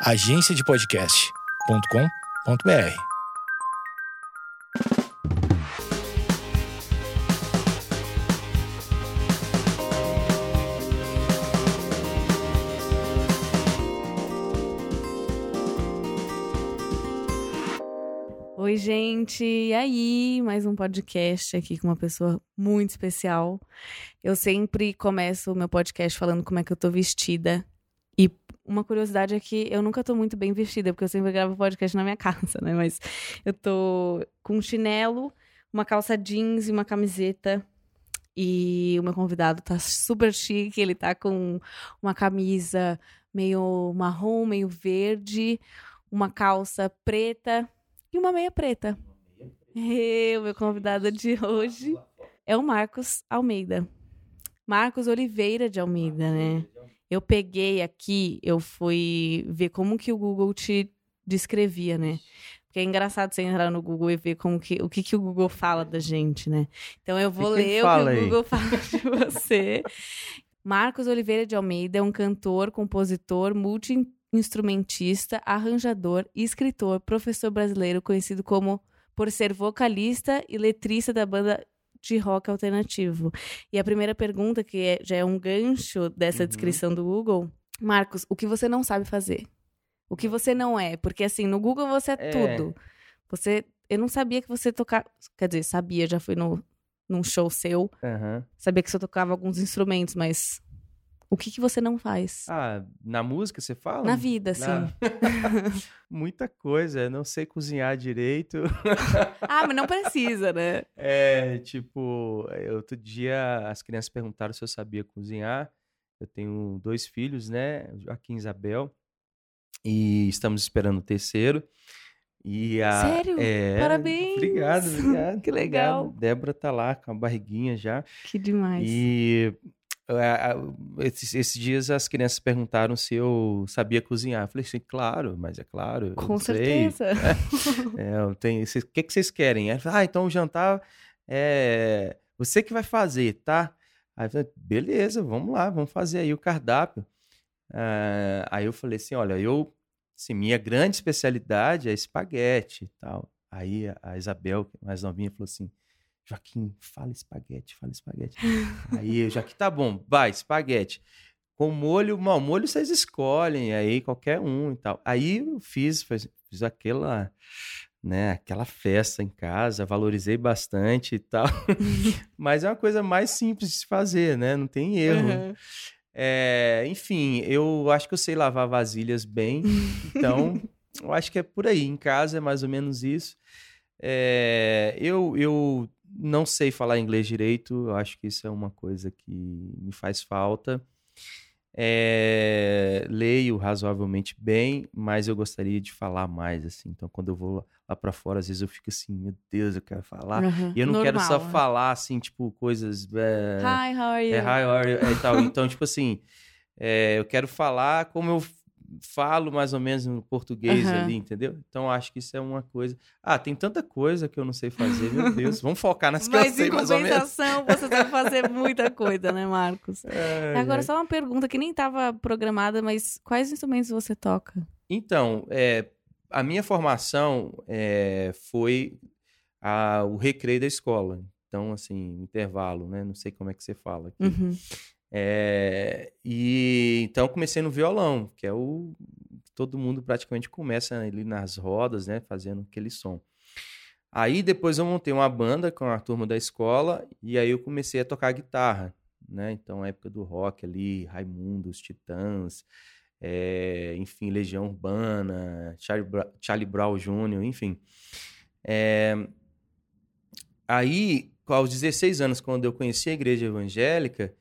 agenciadepodcast.com.br. Oi, gente. E aí? Mais um podcast aqui com uma pessoa muito especial. Eu sempre começo o meu podcast falando como é que eu tô vestida. Uma curiosidade é que eu nunca tô muito bem vestida, porque eu sempre gravo podcast na minha casa, né? Mas eu tô com um chinelo, uma calça jeans e uma camiseta. E o meu convidado tá super chique, ele tá com uma camisa meio marrom, meio verde, uma calça preta e uma meia preta. E o meu convidado de hoje é o Marcos Almeida. Marcos Oliveira de Almeida, né? Eu peguei aqui, eu fui ver como que o Google te descrevia, né? Porque é engraçado você entrar no Google e ver como que, o que, que o Google fala da gente, né? Então eu vou Que ler o que fala o aí? Google fala de você. Marcos Oliveira de Almeida é um cantor, compositor, multi-instrumentista, arranjador, escritor, professor brasileiro conhecido como por ser vocalista e letrista da banda de rock alternativo. E a primeira pergunta, que é- já é um gancho dessa Uhum. descrição do Google, Marcos, o que você não sabe fazer? O que você não é? Porque assim, no Google você é, É. tudo. Você, eu não sabia que você tocava, quer dizer, sabia, já fui no, num show seu, Aham. sabia que você tocava alguns instrumentos, mas o que que você não faz? Ah, na música você fala? Na vida, assim. Na- Muita coisa. eu Não sei cozinhar direito. ah, mas não precisa, né? É, tipo, eh, outro dia as crianças perguntaram se eu sabia cozinhar. Eu tenho dois filhos, né? Joaquim e Isabel. E estamos esperando o terceiro. E a, Sério? É, Parabéns! Obrigado, obrigado. Que legal. Débora tá lá com a barriguinha já. Que demais. E esses, esses dias as crianças perguntaram se eu sabia cozinhar. Eu falei assim, claro, mas é claro. Com certeza. É, eu tenho- O que, que vocês querem? Aí ah, então o jantar é você que vai fazer, tá? Aí eu falei, beleza, vamos lá, vamos fazer aí o cardápio. Ah, aí eu falei assim, olha, eu, assim, minha grande especialidade é espaguete e tal. Aí a- a Isabel, é mais novinha, falou assim, Joaquim, fala espaguete, fala espaguete. aí eu, Joaquim, tá bom, vai, espaguete. Com molho, mal, molho vocês escolhem, aí qualquer um e tal. Aí eu fiz, fiz, fiz aquela, né, aquela festa em casa, valorizei bastante e tal. Mas é uma coisa mais simples de se fazer, né? Não tem erro. Uhum. É, enfim, eu acho que eu sei lavar vasilhas bem, então eu acho que é por aí. Em casa é mais ou menos isso. É, eu, eu não sei falar inglês direito, eu acho que isso é uma coisa que me faz falta. É, leio razoavelmente bem, mas eu gostaria de falar mais, assim. Então, quando eu vou lá pra fora, às vezes eu fico assim, meu Deus, eu quero falar. Uhum. E eu não quero só Normal, né? falar, assim, tipo, coisas. é, Hi, how are you? é, hi, how are you? É, tal. Então, tipo assim, é, eu quero falar como eu falo mais ou menos no português Aham. ali, entendeu? Então, acho que isso é uma coisa. Ah, tem tanta coisa que eu não sei fazer, meu Deus. Vamos focar nas que eu Mas sei em mais ou menos. compensação, você sabe fazer muita coisa, né, Marcos? Ai, Agora, ai. só uma pergunta que nem estava programada, mas quais instrumentos você toca? Então, é, a minha formação é, foi a- o recreio da escola. Então, assim, intervalo, né? Não sei como é que você fala aqui. Uhum. É, e então comecei no violão, que é o todo mundo praticamente começa ali nas rodas, né, fazendo aquele som. Aí depois eu montei uma banda com a turma da escola e aí eu comecei a tocar guitarra, né? Então época do rock ali, Raimundos, Titãs, é, enfim, Legião Urbana, Charlie, Bra- Charlie Brown Jr., enfim. É, aí, aos 16 anos, quando eu conheci a igreja evangélica,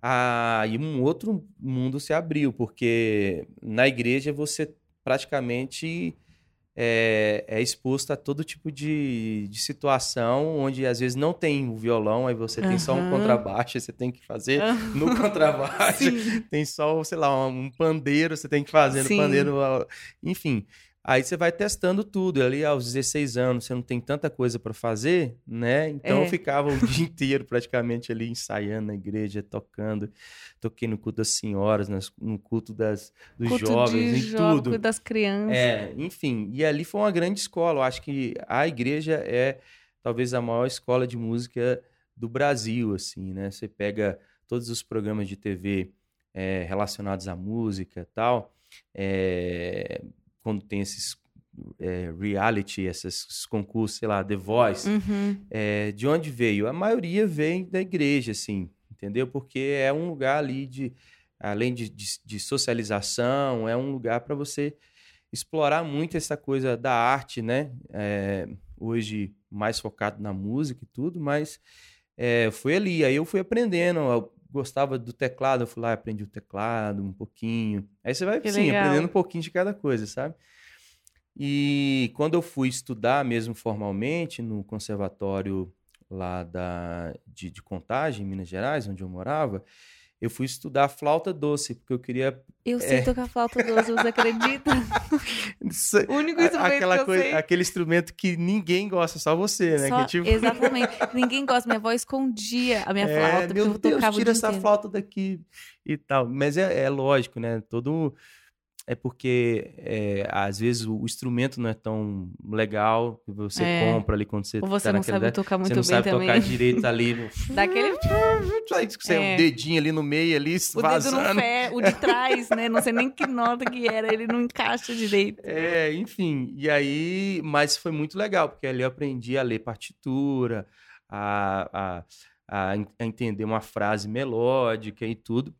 aí um outro mundo se abriu, porque na igreja você praticamente é, é exposto a todo tipo de, de situação, onde às vezes não tem o violão, aí você tem só um contrabaixo, você tem que fazer no contrabaixo, tem só, sei lá, um pandeiro, você tem que fazer no Sim. pandeiro, enfim. Aí você vai testando tudo. Ali aos 16 anos você não tem tanta coisa para fazer, né? Então É. eu ficava o dia inteiro praticamente ali ensaiando na igreja, tocando. Toquei no culto das senhoras, no culto das, dos Culto jovens, em jovem, tudo. culto das crianças. É, enfim, e ali foi uma grande escola. Eu acho que a igreja é talvez a maior escola de música do Brasil, assim, né? Você pega todos os programas de TV é, relacionados à música e tal, é, quando tem esses é, reality, esses, concursos, sei lá, The Voice, Uhum. é, de onde veio? A maioria vem da igreja, assim, entendeu? Porque é um lugar ali de, além de, de, de socialização, é um lugar para você explorar muito essa coisa da arte, né? É, hoje mais focado na música e tudo, mas é, foi ali. Aí eu fui aprendendo, gostava do teclado, eu fui lá e aprendi o teclado um pouquinho. Aí você vai, Que sim, legal. aprendendo um pouquinho de cada coisa, sabe? E quando eu fui estudar mesmo formalmente no conservatório lá da, de, de Contagem, em Minas Gerais, onde eu morava, eu fui estudar flauta doce, porque eu queria Eu sei É. tocar flauta doce, você acredita? O único instrumento aquela que eu coisa, sei. aquele instrumento que ninguém gosta, só você, né? Só- que, tipo, Exatamente. Ninguém gosta. Minha avó escondia a minha é, flauta, porque meu eu Deus, tocava o tira essa inteiro. flauta daqui e tal. Mas é, é lógico, né? Todo é porque é, às vezes o instrumento não é tão legal que você É. compra ali quando você Ou você tá não sabe idade, tocar muito você não bem sabe também. tocar direito ali, no... Daquele aí você É. um dedinho ali no meio ali o dedo no vazando. pé, o de trás, né? Não sei nem que nota que era, ele não encaixa direito. É, enfim, e aí, mas foi muito legal, porque ali eu aprendi a ler partitura, a, a, a entender uma frase melódica e tudo.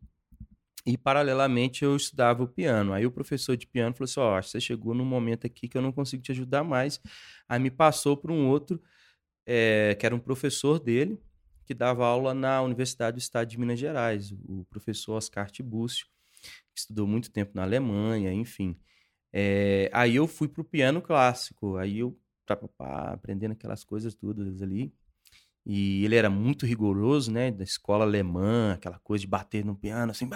E, paralelamente, eu estudava o piano. Aí o professor de piano falou assim: Ó, acho que você chegou num momento aqui que eu não consigo te ajudar mais. Aí me passou para um outro, eh, que era um professor dele, que dava aula na Universidade do Estado de Minas Gerais, o professor Oscar Tibúcio, que estudou muito tempo na Alemanha, enfim. É, aí eu fui pro piano clássico, aí eu aprendendo aquelas coisas todas ali. E ele era muito rigoroso, né? Da escola alemã, aquela coisa de bater no piano, assim.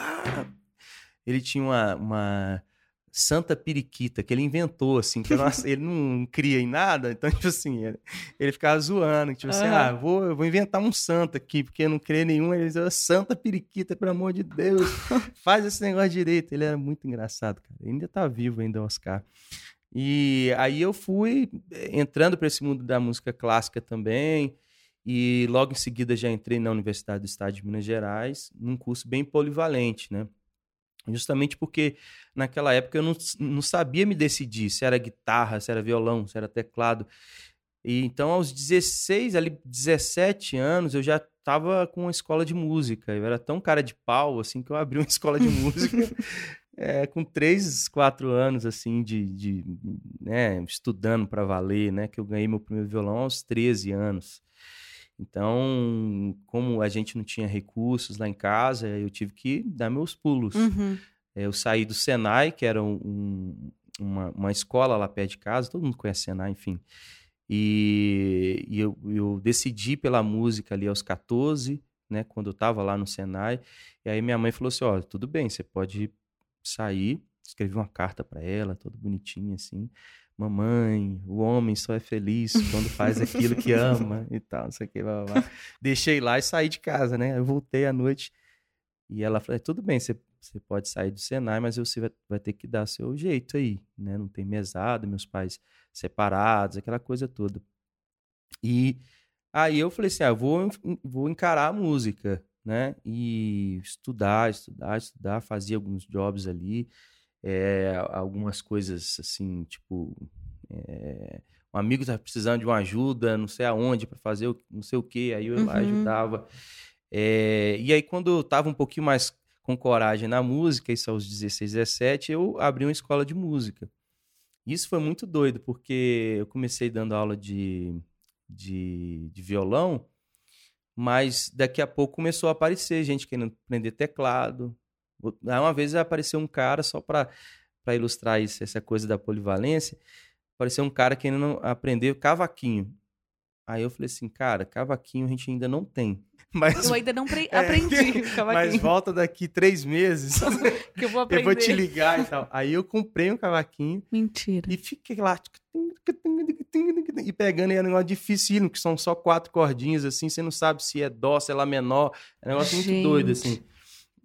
Ele tinha uma, uma santa periquita que ele inventou, assim, que ele não cria em nada, então, tipo assim, ele, ele ficava zoando, tipo assim, ah, vou, eu vou inventar um santo aqui, porque eu não creio nenhum. Ele dizia, santa periquita, pelo amor de Deus, faz esse negócio direito. Ele era muito engraçado, cara. Ele ainda tá vivo ainda, Oscar. E aí eu fui eh, entrando para esse mundo da música clássica também. E logo em seguida já entrei na Universidade do Estado de Minas Gerais, num curso bem polivalente, né? Justamente porque naquela época eu não, não sabia me decidir se era guitarra, se era violão, se era teclado. E então aos 16, ali 17 anos, eu já estava com uma escola de música. Eu era tão cara de pau assim que eu abri uma escola de música é, com 3, 4 anos assim de, de né, estudando para valer, né, que eu ganhei meu primeiro violão aos 13 anos. Então, como a gente não tinha recursos lá em casa, eu tive que dar meus pulos. Uhum. É, Eu saí do Senai, que era um- um- uma, uma escola lá perto de casa, todo mundo conhece Senai, enfim. E, e eu, eu decidi pela música ali aos 14, né, quando eu estava lá no Senai. E aí minha mãe falou assim: ó, tudo bem, você pode sair. Escrevi uma carta para ela, toda bonitinha assim. Mamãe, o homem só é feliz quando faz aquilo que ama e tal, não sei o que, blá, blá, blá. Deixei lá e saí de casa, né? Eu voltei à noite e ela falou: tudo bem, você, você pode sair do Senai, mas você vai, vai ter que dar seu jeito aí, né? Não tem mesada, meus pais separados, aquela coisa toda. E aí eu falei assim: ah, vou, vou encarar a música, né? E estudar, estudar, estudar, fazia alguns jobs ali, é, algumas coisas assim, tipo. é, um amigo estava precisando de uma ajuda, não sei aonde, para fazer o- não sei o que, aí eu ia lá Uhum. ajudava. É, e aí, quando eu tava um pouquinho mais com coragem na música, isso aos 16, 17, eu abri uma escola de música. Isso foi muito doido, porque eu comecei dando aula de, de, de violão, mas daqui a pouco começou a aparecer gente querendo aprender teclado. Aí uma vez apareceu um cara, só para ilustrar isso, essa coisa da polivalência, apareceu um cara querendo aprender cavaquinho. Aí eu falei assim, cara, cavaquinho a gente ainda não tem. Mas, Eu ainda não É, aprendi o mas cavaquinho. volta daqui três meses, que eu vou eu aprender. vou te ligar e tal. Aí eu comprei um cavaquinho Mentira. e fiquei lá. E pegando, e é um negócio dificílimo, que são só quatro cordinhas, assim, você não sabe se é dó, se é lá menor. É um negócio muito doido, Gente. assim.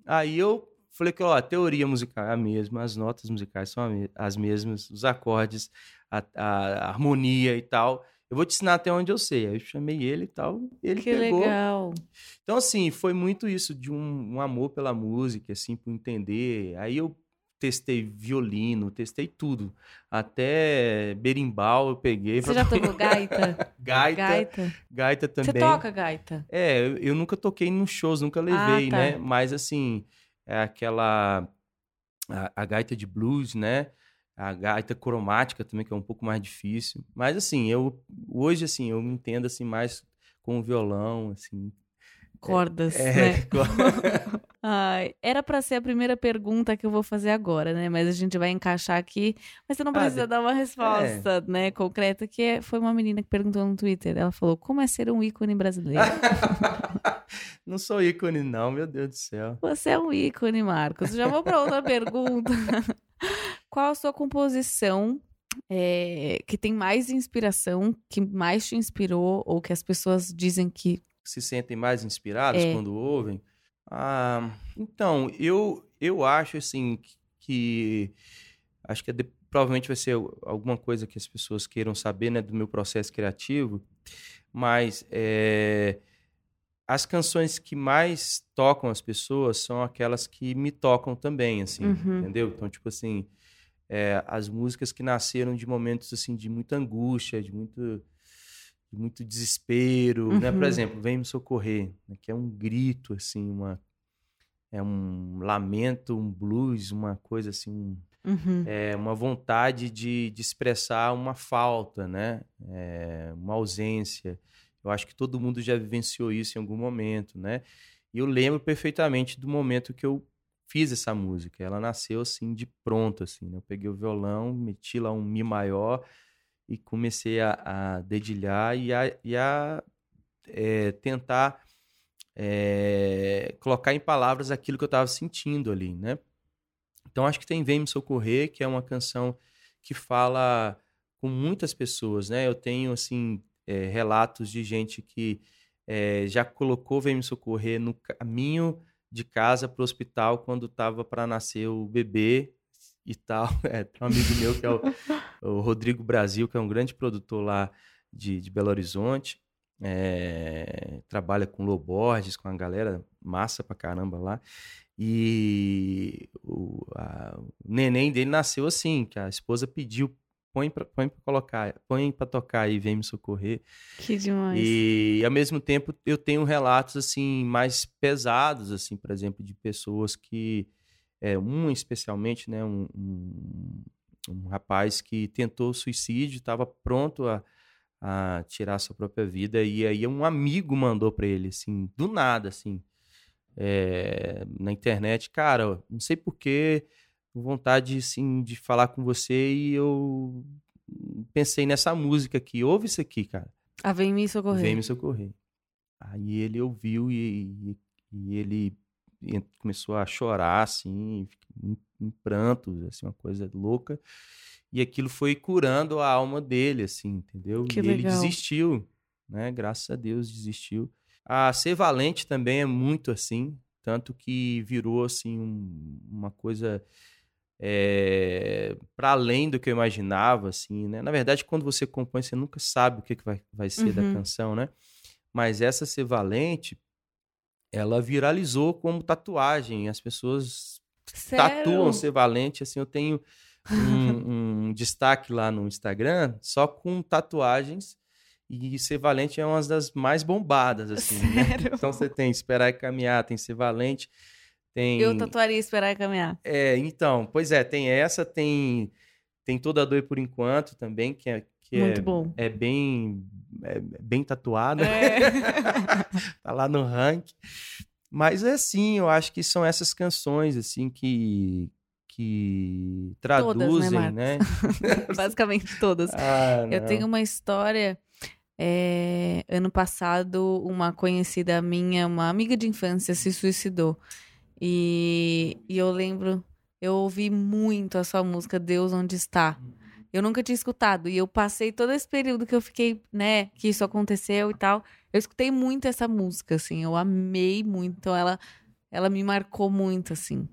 Aí eu falei que, ó, a teoria musical é a mesma, as notas musicais são as mesmas, os acordes, a, a harmonia e tal. Eu vou te ensinar até onde eu sei. Aí eu chamei ele e tal, ele Que pegou. legal. Então, assim, foi muito isso, de um, um amor pela música, assim, por entender. Aí eu testei violino, testei tudo. Até berimbau eu peguei. Você pra- já tocou gaita? gaita, gaita, Gaita. também. Você toca gaita? É, eu, eu nunca toquei nos shows, nunca Ah, levei, tá. né? Mas, assim, é aquela... A, a gaita de blues, né? A gaita cromática também, que é um pouco mais difícil. Mas, assim, eu... Hoje, assim, eu me entendo, assim, mais com o violão, assim. Cordas, É, né? Ai, era pra ser a primeira pergunta que eu vou fazer agora, né? Mas a gente vai encaixar aqui. Mas você não Ah, precisa de- dar uma resposta, né, concreta, que é- foi uma menina que perguntou no Twitter. Ela falou: como é ser um ícone brasileiro? não sou ícone, não, meu Deus do céu. Você é um ícone, Marcos. Já vou para outra pergunta. Qual a sua composição é, que tem mais inspiração, que mais te inspirou, ou que as pessoas dizem que. Se sentem mais inspirados É. quando ouvem? Ah, então, eu, eu acho, assim, que, acho que é de- provavelmente vai ser alguma coisa que as pessoas queiram saber, né, do meu processo criativo, mas é, as canções que mais tocam as pessoas são aquelas que me tocam também, assim, Uhum. entendeu? Então, tipo assim, é, as músicas que nasceram de momentos, assim, de muita angústia, de muito, de muito desespero, né? Por Uhum. exemplo, Vem Me Socorrer, né, que é um grito, assim, uma... É um lamento, um blues, uma coisa assim, um, Uhum. é uma vontade de, de expressar uma falta, né? É, uma ausência. Eu acho que todo mundo já vivenciou isso em algum momento, né? E eu lembro perfeitamente do momento que eu fiz essa música. Ela nasceu assim de pronto, assim. né? Eu peguei o violão, meti lá um mi maior e comecei a, a dedilhar e a, e a é, tentar é, colocar em palavras aquilo que eu estava sentindo ali, né? Então acho que tem Vem Me Socorrer, que é uma canção que fala com muitas pessoas, né? Eu tenho, assim, é, relatos de gente que é, já colocou Vem Me Socorrer no caminho de casa para o hospital quando estava para nascer o bebê e tal. É, tem um amigo meu que é o, o Rodrigo Brasil, que é um grande produtor lá de, de Belo Horizonte. É, trabalha com lowboards, com a galera massa pra caramba lá. E o, a- o neném dele nasceu assim, que a esposa pediu, põe pra, põe pra colocar, põe pra tocar e vem me socorrer. Que demais. E ao mesmo tempo eu tenho relatos assim mais pesados, assim, por exemplo, de pessoas que é, um especialmente, né, um, um, um rapaz que tentou suicídio, estava pronto a, a tirar sua própria vida e aí um amigo mandou para ele assim, do nada, assim, é, na internet, cara, não sei porquê, vontade assim de falar com você e eu pensei nessa música aqui, ouve isso aqui, cara. A Vem Me Socorrer. Vem me socorrer. Aí ele ouviu e, e- e ele começou a chorar, assim, em, em prantos, assim, uma coisa louca. E aquilo foi curando a alma dele, assim, entendeu? Que e ele legal. desistiu, né? Graças a Deus desistiu. A Ser Valente também é muito assim, tanto que virou, assim, um- uma coisa para além do que eu imaginava, assim, né? Na verdade, quando você compõe, você nunca sabe o que, que vai, vai ser da Uhum. canção, né? Mas essa Ser Valente, ela viralizou como tatuagem. As pessoas tatuam Ser Valente, assim, eu tenho um, um destaque lá no Instagram só com tatuagens e Ser Valente é uma das mais bombadas, assim, né? Sério? Então você tem Esperar e Caminhar, tem Ser Valente, tem... Eu tatuaria Esperar e Caminhar. É, então, pois é, tem essa, tem tem toda a dor por enquanto também, que é que Muito é, bom. é bem é bem tatuada, É. tá lá no ranking. Mas é assim, eu acho que são essas canções assim que que traduzem, Marcos? né? Basicamente todas. Ah, Eu tenho uma história É, ano passado, uma conhecida minha, uma amiga de infância, se suicidou. E, e eu lembro, eu ouvi muito a sua música Deus Onde Está. Eu nunca tinha escutado. E eu passei todo esse período que eu fiquei, né, que isso aconteceu e tal. Eu escutei muito essa música, assim. Eu amei muito. Então ela, ela me marcou muito, assim.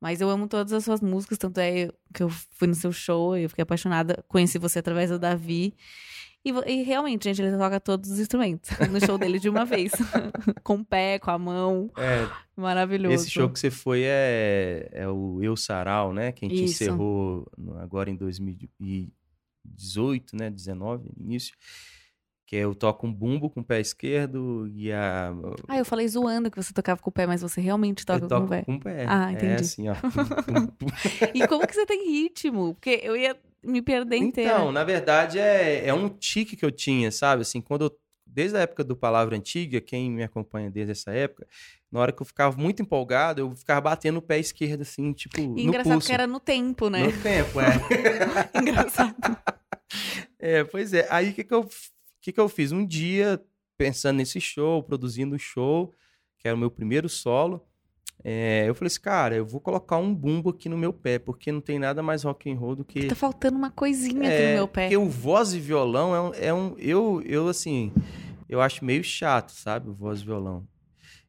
Mas eu amo todas as suas músicas, tanto é que eu fui no seu show, eu fiquei apaixonada, conheci você através do Davi. E, e realmente, gente, ele toca todos os instrumentos no show dele de uma vez. com o pé, com a mão. É, Maravilhoso. esse show que você foi é, é o Eu Sarau, né? Que a gente Isso. encerrou agora em 2018, né? 19, início. Que é eu toco um bumbo com o pé esquerdo e a. Ah, eu falei zoando que você tocava com o pé, mas você realmente toca com o pé. com o pé. Ah, É entendi. assim, ó. E como que você tem ritmo? Porque eu ia me perder inteira. Então, na verdade, é, é um tique que eu tinha, sabe? Assim, quando eu, desde a época do Palavra Antiga, quem me acompanha desde essa época, na hora que eu ficava muito empolgado, eu ficava batendo o pé esquerdo, assim, tipo, E no engraçado pulso. que era no tempo, né? No tempo, é. engraçado. É, pois é. Aí o que, que, eu, que, que eu fiz? Um dia, pensando nesse show, produzindo o show, que era o meu primeiro solo, é, eu falei assim, cara, eu vou colocar um bumbo aqui no meu pé, porque não tem nada mais rock and roll do que Tá faltando uma coisinha aqui É, no meu pé. Porque o voz e violão é um, é um- eu, eu assim, eu acho meio chato, sabe, o voz e violão.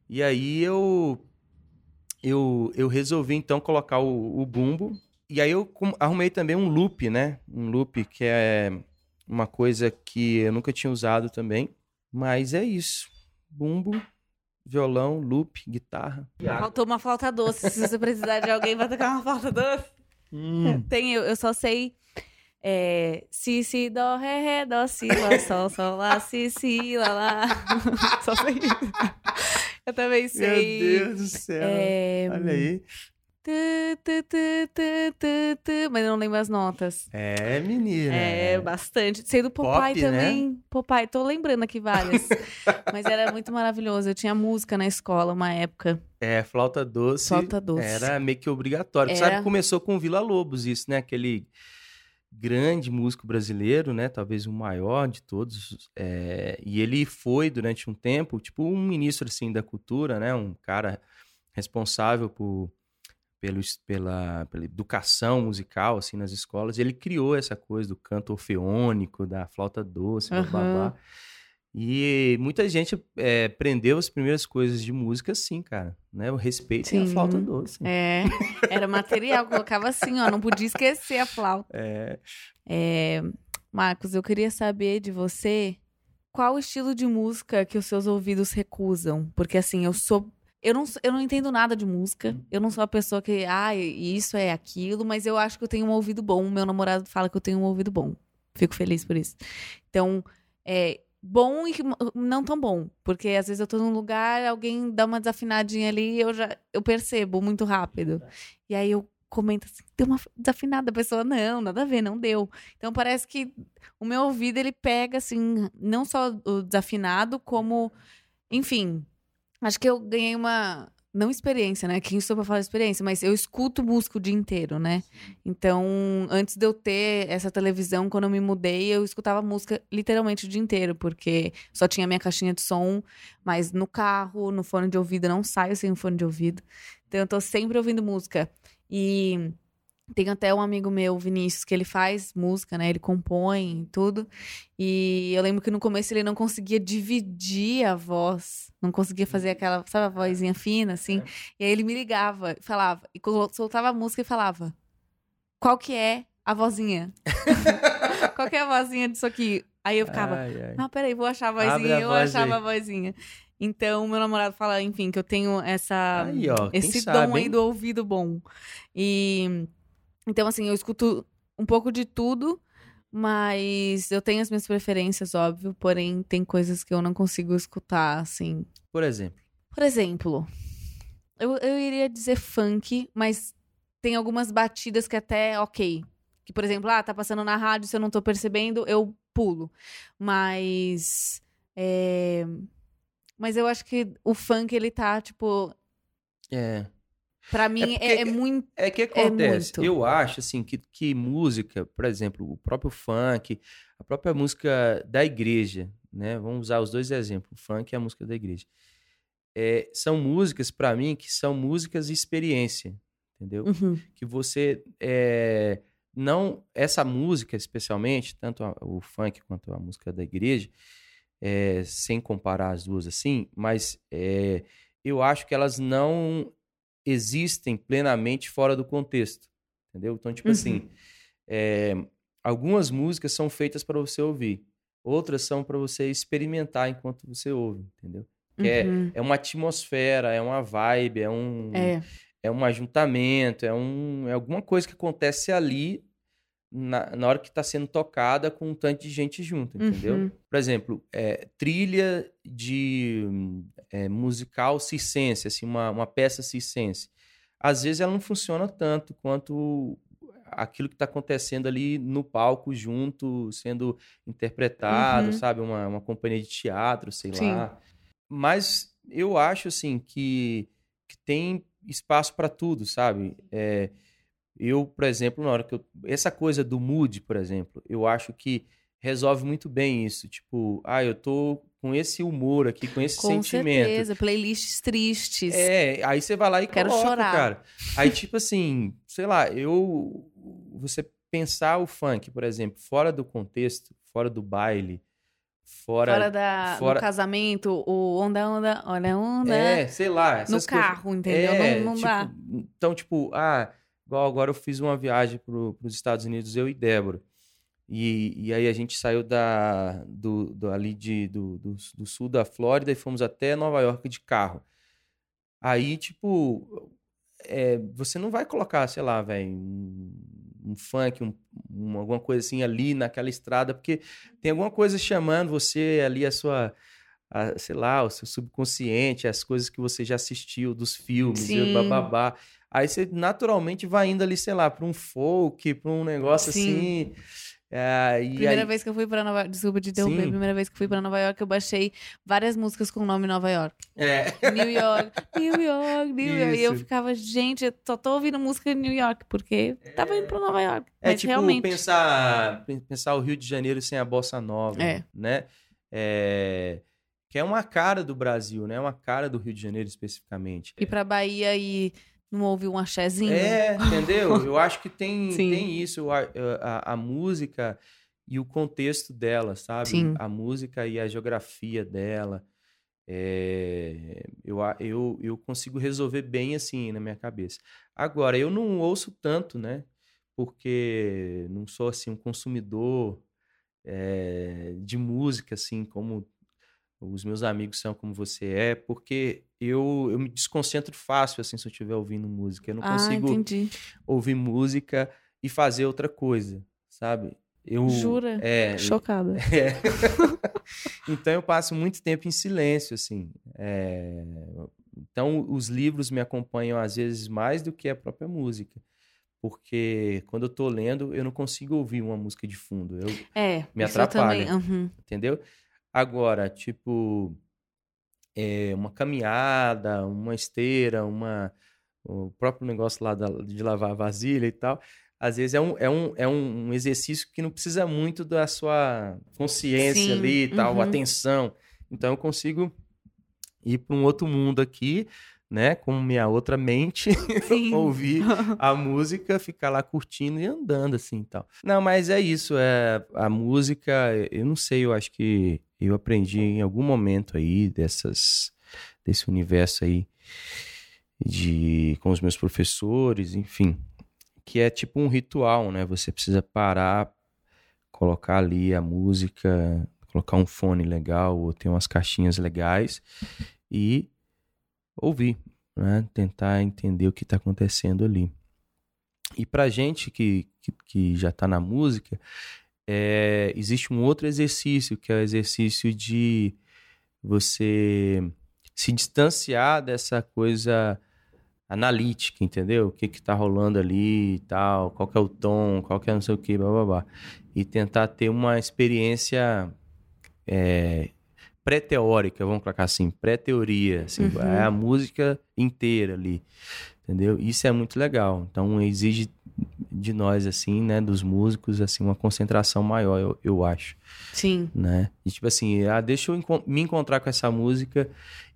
E aí eu eu, eu resolvi então colocar o, o bumbo e aí eu arrumei também um loop, né? Um loop que é uma coisa que eu nunca tinha usado também, mas é isso. Bumbo, violão, loop, guitarra. Faltou uma flauta doce. Se você precisar de alguém pra tocar uma flauta doce. Hum, Tem, eu, eu só sei. É, si, si, dó, ré, ré, dó, si, lá, sol, sol, lá, si, si, lá, lá. só sei. Eu também meu sei. Deus do céu. É, Olha aí. Mas eu não lembro as notas. É, menina. É, bastante. Sei do Popeye Pop, né? também. Popeye, tô lembrando aqui várias. Mas era muito maravilhoso. Eu tinha música na escola uma época. É, flauta doce. Flauta doce. Era meio que obrigatório. Era. Sabe que começou com o Vila Lobos, isso, né? Aquele grande músico brasileiro, né? Talvez o maior de todos. É, E ele foi, durante um tempo, tipo um ministro, assim, da cultura, né? Um cara responsável por... Pelo, pela, pela educação musical, assim, nas escolas. Ele criou essa coisa do canto orfeônico, da flauta doce, Aham. babá. E muita gente é, aprendeu as primeiras coisas de música assim, cara. Né? O respeito e a Sim. flauta doce. É, era material, colocava assim, ó, não podia esquecer a flauta. É, É, Marcos, eu queria saber de você qual o estilo de música que os seus ouvidos recusam, porque assim, eu sou eu não, eu não entendo nada de música. Eu não sou a pessoa que, ah, isso é aquilo, mas eu acho que eu tenho um ouvido bom. Meu namorado fala que eu tenho um ouvido bom. Fico feliz por isso. Então, é bom e não tão bom, porque às vezes eu tô num lugar, alguém dá uma desafinadinha ali e eu já eu percebo muito rápido. E aí eu comento assim, deu uma desafinada, a pessoa não, nada a ver, não deu. Então parece que o meu ouvido ele pega assim, não só o desafinado, como enfim, acho que eu ganhei uma não experiência, né? Quem sou pra falar experiência, mas eu escuto música o dia inteiro, né? Então, antes de eu ter essa televisão, quando eu me mudei, eu escutava música literalmente o dia inteiro, porque só tinha minha caixinha de som, mas no carro, no fone de ouvido, eu não saio sem o fone de ouvido. Então, eu tô sempre ouvindo música. E tem até um amigo meu, Vinícius, que ele faz música, né? Ele compõe e tudo. E eu lembro que no começo ele não conseguia dividir a voz. Não conseguia fazer aquela, sabe, a vozinha fina, assim. E aí ele me ligava, falava, e soltava a música e falava: Qual que é a vozinha? Qual que é a vozinha disso aqui? Aí eu ficava, Ai, ai. ah, peraí, vou achar a Abre a vozinha. Eu voz achava aí. a vozinha. Então, meu namorado fala, enfim, que eu tenho essa Aí, ó, esse sabe, dom aí do ouvido bom. E então assim, eu escuto um pouco de tudo, mas eu tenho as minhas preferências, óbvio, porém tem coisas que eu não consigo escutar, assim. Por exemplo. Por exemplo, eu, eu iria dizer funk, mas tem algumas batidas que até ok. Que, por exemplo, ah, tá passando na rádio, se eu não tô percebendo, eu pulo. Mas. é, Mas eu acho que o funk, ele tá, tipo. É. Pra mim, porque- é, é muito. É que acontece. muito. eu acho assim que, que música, por exemplo, o próprio funk, a própria música da igreja, né? Vamos usar os dois exemplos, o funk e a música da igreja. É, são músicas, para mim, que são músicas de experiência, entendeu? Uhum. Que você é, não essa música especialmente, tanto a- o funk quanto a música da igreja, é, sem comparar as duas assim, mas é, eu acho que elas não existem plenamente fora do contexto, entendeu? Então, tipo Uhum. assim, é, algumas músicas são feitas para você ouvir, outras são para você experimentar enquanto você ouve, entendeu? Que é- Uhum. É uma atmosfera, é uma vibe, é um É. é um ajuntamento, é, um, é alguma coisa que acontece ali na, na hora que está sendo tocada com um tanto de gente junto, entendeu? Uhum. Por exemplo, é, trilha de é, musical circense, assim, uma, uma peça circense. Às vezes ela não funciona tanto quanto aquilo que está acontecendo ali no palco junto, sendo interpretado, Uhum. sabe? Uma, uma companhia de teatro, sei Sim. lá. Mas eu acho, assim, que, que tem espaço para tudo, sabe? É, eu, por exemplo, na hora que eu. Essa coisa do mood, por exemplo, eu acho que resolve muito bem isso. Tipo, ah, eu tô com esse humor aqui, com esse Com sentimento. certeza. Playlists tristes. É, aí você vai lá e Quero coloca, chorar. cara. Aí, tipo assim, sei lá, eu. Você pensar o funk, por exemplo, fora do contexto, fora do baile, fora. Fora da, fora- casamento, o onda, onda, olha onda. É, sei lá. no essas coisas- carro, entendeu? É, não não tipo, dá. Então, tipo, ah, igual agora eu fiz uma viagem para os Estados Unidos, eu e Débora. E, e aí a gente saiu da, do, do- ali de, do, do, do sul da Flórida e fomos até Nova York de carro. Aí, tipo, é, você não vai colocar, sei lá, velho, um, um funk, um, um- alguma coisa assim ali naquela estrada, porque tem alguma coisa chamando você ali, a sua, a- sei lá, o seu subconsciente, as coisas que você já assistiu dos filmes, e bababá. Aí você naturalmente vai indo ali, sei lá, para um folk, para um negócio Sim. assim. É, e Primeira aí- vez que eu fui pra Nova York, desculpa te interromper, Sim. primeira vez que fui pra Nova York, eu baixei várias músicas com o nome Nova York. É. New York, New York, New York. E eu ficava, gente, eu só tô ouvindo música de New York, porque tava indo pra Nova York. É Mas tipo realmente. pensar, pen- pensar o Rio de Janeiro sem a bossa nova, É. né? É, que é uma cara do Brasil, né? Uma cara do Rio de Janeiro especificamente. Ir pra Bahia e não ouvir um axézinho. É, entendeu? Eu acho que tem, Sim. tem isso, a, a, a música e o contexto dela, sabe? Sim. A música e a geografia dela. É, eu, eu, eu consigo resolver bem assim na minha cabeça. Agora, eu não ouço tanto, né? Porque não sou assim um consumidor é, de música, assim, como os meus amigos são, como você é, porque eu, eu me desconcentro fácil, assim, se eu estiver ouvindo música. Eu não ah, consigo entendi. ouvir música e fazer outra coisa, sabe? Eu, Jura? É, Chocada. é. então eu passo muito tempo em silêncio, assim. É, Então os livros me acompanham às vezes mais do que a própria música. Porque quando eu tô lendo, eu não consigo ouvir uma música de fundo, eu... É, Me também. atrapalha. uhum. entendeu? Agora, tipo, é, uma caminhada, uma esteira, uma... o próprio negócio lá da- de lavar a vasilha e tal, às vezes é um, é um, é um exercício que não precisa muito da sua consciência Sim, ali e tal, uhum. atenção. Então eu consigo ir para um outro mundo aqui, né, com minha outra mente, ouvir a música, ficar lá curtindo e andando assim tal. Não, mas é isso, é a música, eu não sei, eu acho que eu aprendi em algum momento aí dessas desse universo aí de com os meus professores, enfim, que é tipo um ritual, né? Você precisa parar, colocar ali a música, colocar um fone legal ou ter umas caixinhas legais e ouvir, né? Tentar entender o que está acontecendo ali. E pra gente que, que, que já está na música, é, existe um outro exercício, que é o exercício de você se distanciar dessa coisa analítica, entendeu? O que que tá rolando ali e tal, qual que é o tom, qual que é não sei o que, blá, blá, blá. E tentar ter uma experiência é, pré-teórica, vamos colocar assim, pré-teoria, assim, Uhum. é a música inteira ali, entendeu? Isso é muito legal. Então exige de nós, assim, né? Dos músicos, assim, uma concentração maior, eu, eu acho, Sim. né? E tipo assim, ah, deixa eu enco- me encontrar com essa música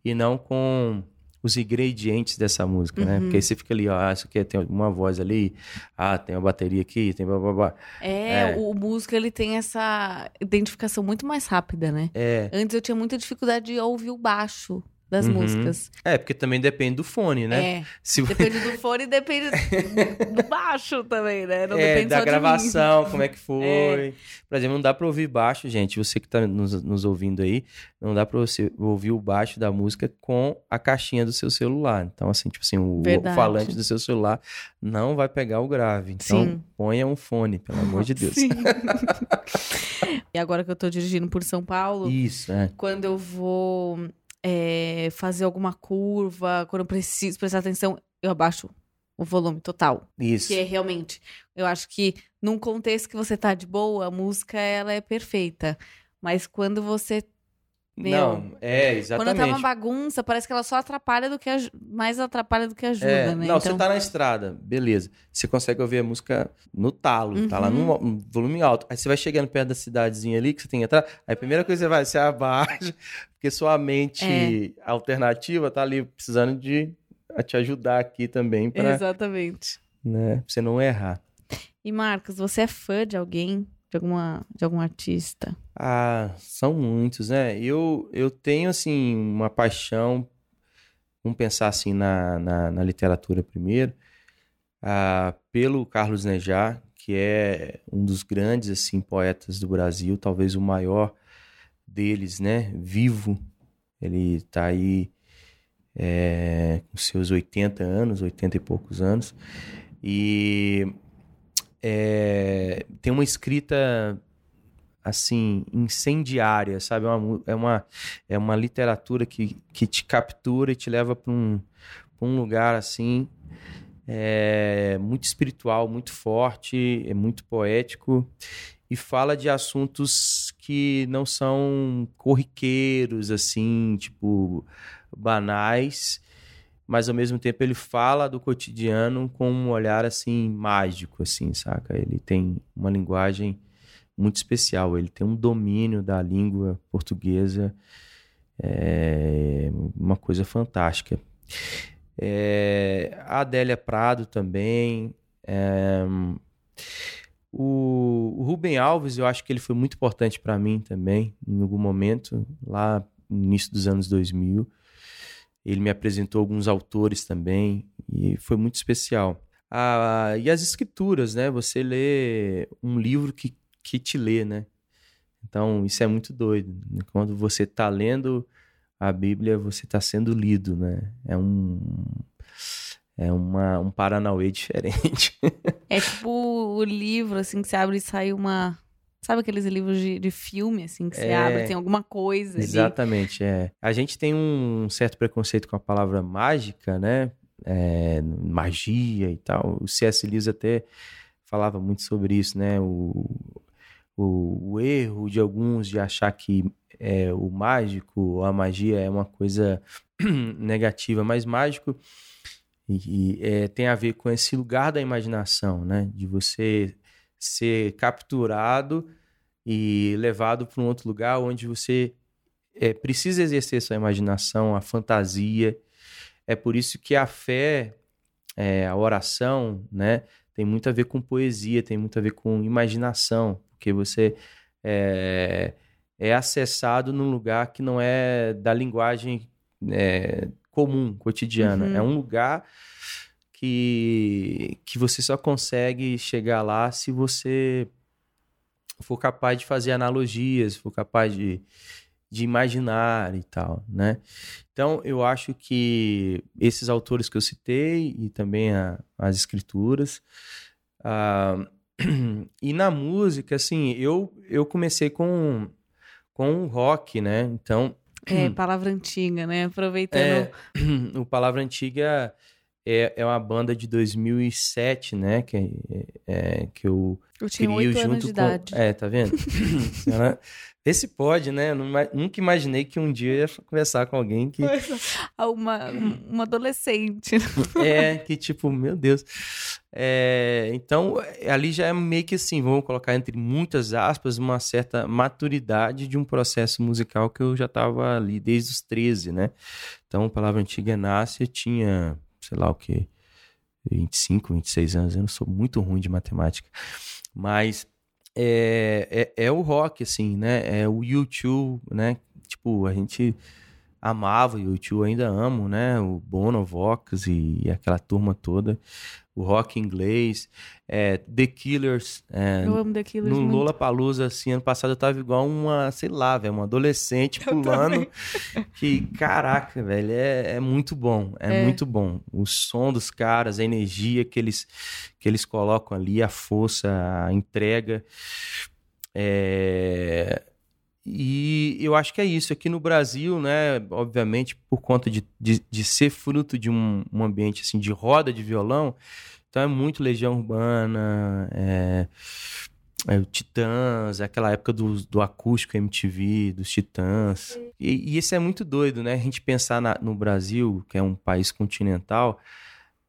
e não com os ingredientes dessa música, né? Uhum. Porque aí você fica ali, ó, ah, isso aqui tem uma voz ali, ah, tem uma bateria aqui, tem blá, blá, blá. É, É. o músico ele tem essa identificação muito mais rápida, né? É, Antes eu tinha muita dificuldade de ouvir o baixo das Uhum. músicas. é, porque também depende do fone, né? É. Se Depende do fone e depende do baixo também, né? Não é, depende da gravação, como é que foi. É. Por exemplo, não dá pra ouvir baixo, gente. Você que tá nos, nos ouvindo aí, não dá pra você ouvir o baixo da música com a caixinha do seu celular. Então, assim, tipo assim, o, Verdade. falante do seu celular não vai pegar o grave. Então, Sim. ponha um fone, pelo amor de Deus. Sim. e agora que eu tô dirigindo por São Paulo, Isso, é. quando eu vou é, fazer alguma curva, quando eu preciso prestar atenção, eu abaixo o volume total. Isso. Que é realmente, eu acho que num contexto que você tá de boa, a música ela é perfeita. Mas quando você. Meu, Não, é, Quando tá uma exatamente. bagunça, parece que ela só atrapalha do que aj- mais atrapalha do que ajuda, É, né? Não, então, você tá na estrada, beleza. Você consegue ouvir a música no talo, tá lá Uhum. no no volume alto. Aí você vai chegando perto da cidadezinha ali que você tem que entrar. Aí a primeira coisa que você vai, você abaixa, porque sua mente É. alternativa tá ali precisando de te ajudar aqui também pra, Exatamente. né, pra você não errar. E Marcos, você é fã de alguém? De, alguma, de algum artista? Ah, são muitos, né? Eu, eu tenho, assim, uma paixão, vamos pensar assim na, na, na literatura primeiro, ah, pelo Carlos Nejar, que é um dos grandes, assim, poetas do Brasil, talvez o maior deles, né? Vivo. Ele tá aí é, com seus 80 anos, 80 e poucos anos, e é, tem uma escrita assim, incendiária, sabe? É uma, é uma, é uma literatura que, que te captura e te leva para um, um lugar assim, é, muito espiritual, muito forte, é muito poético e fala de assuntos que não são corriqueiros, assim, tipo, banais, mas ao mesmo tempo ele fala do cotidiano com um olhar assim mágico, assim, saca? Ele tem uma linguagem muito especial. Ele tem um domínio da língua portuguesa, é uma coisa fantástica. É, a Adélia Prado também. é, o, o Rubem Alves, eu acho que ele foi muito importante para mim também, em algum momento, lá no início dos anos 2000. Ele me apresentou alguns autores também, e foi muito especial. Ah, e as escrituras, né? Você lê um livro que, que te lê, né? Então, isso é muito doido. né? Quando você está lendo a Bíblia, você está sendo lido, né? É um, é uma, um Paranauê diferente. É tipo o livro, assim, que você abre e sai uma. Sabe aqueles livros de, de filme, assim, que você É. abre, tem alguma coisa ali. Exatamente, é. A gente tem um certo preconceito com a palavra mágica, né? É, magia e tal. O C.S. Lewis até falava muito sobre isso, né? O, o, o erro de alguns de achar que é, o mágico, a magia é uma coisa negativa, mas mágico e, e, é, tem a ver com esse lugar da imaginação, né? De você ser capturado e levado para um outro lugar onde você é, precisa exercer sua imaginação, a fantasia. É por isso que a fé, é, a oração, né, tem muito a ver com poesia, tem muito a ver com imaginação, porque você é, é acessado num lugar que não é da linguagem é, comum, cotidiana. Uhum. É um lugar que, que você só consegue chegar lá se você for capaz de fazer analogias, for capaz de, de imaginar e tal, né? Então, eu acho que esses autores que eu citei e também a- as escrituras. ah, e na música, assim, eu, eu comecei com, com rock, né? Então, É, palavra antiga, né? Aproveitando. é, o Palavra Antiga é, é uma banda de 2007, né? Que, é, é que eu, Eu tinha crio junto anos de com... idade. É, tá vendo? Ela- Vê se pode, né? Eu nunca imaginei que um dia eu ia conversar com alguém que Ah, Uma, uma adolescente. é, que tipo, meu Deus. É, então, ali já é meio que assim, vamos colocar entre muitas aspas, uma certa maturidade de um processo musical que eu já estava ali desde os 13, né? Então, Palavra Antiga eu tinha, sei lá o que, 25, 26 anos, eu não sou muito ruim de matemática. Mas é, é, é o rock, assim, né? É o YouTube, né? Tipo, a gente amava o YouTube, ainda amo, né? O Bono, Vox e, e aquela turma toda. O rock inglês, é, The Killers. é, Eu amo The Killers no. Lola Palusa, assim, ano passado eu tava igual uma, sei lá, velho, uma adolescente pulando. Que, caraca, velho, é, é muito bom. É, É. muito bom. O som dos caras, a energia que eles, que eles colocam ali, a força, a entrega. É, E eu acho que é isso. Aqui no Brasil, né, obviamente, por conta de, de, de ser fruto de um, um ambiente assim, de roda de violão, então é muito Legião Urbana, é, é o Titãs, aquela época do, do acústico MTV, dos Titãs. E, e isso é muito doido, né? A gente pensar na- no Brasil, que é um país continental,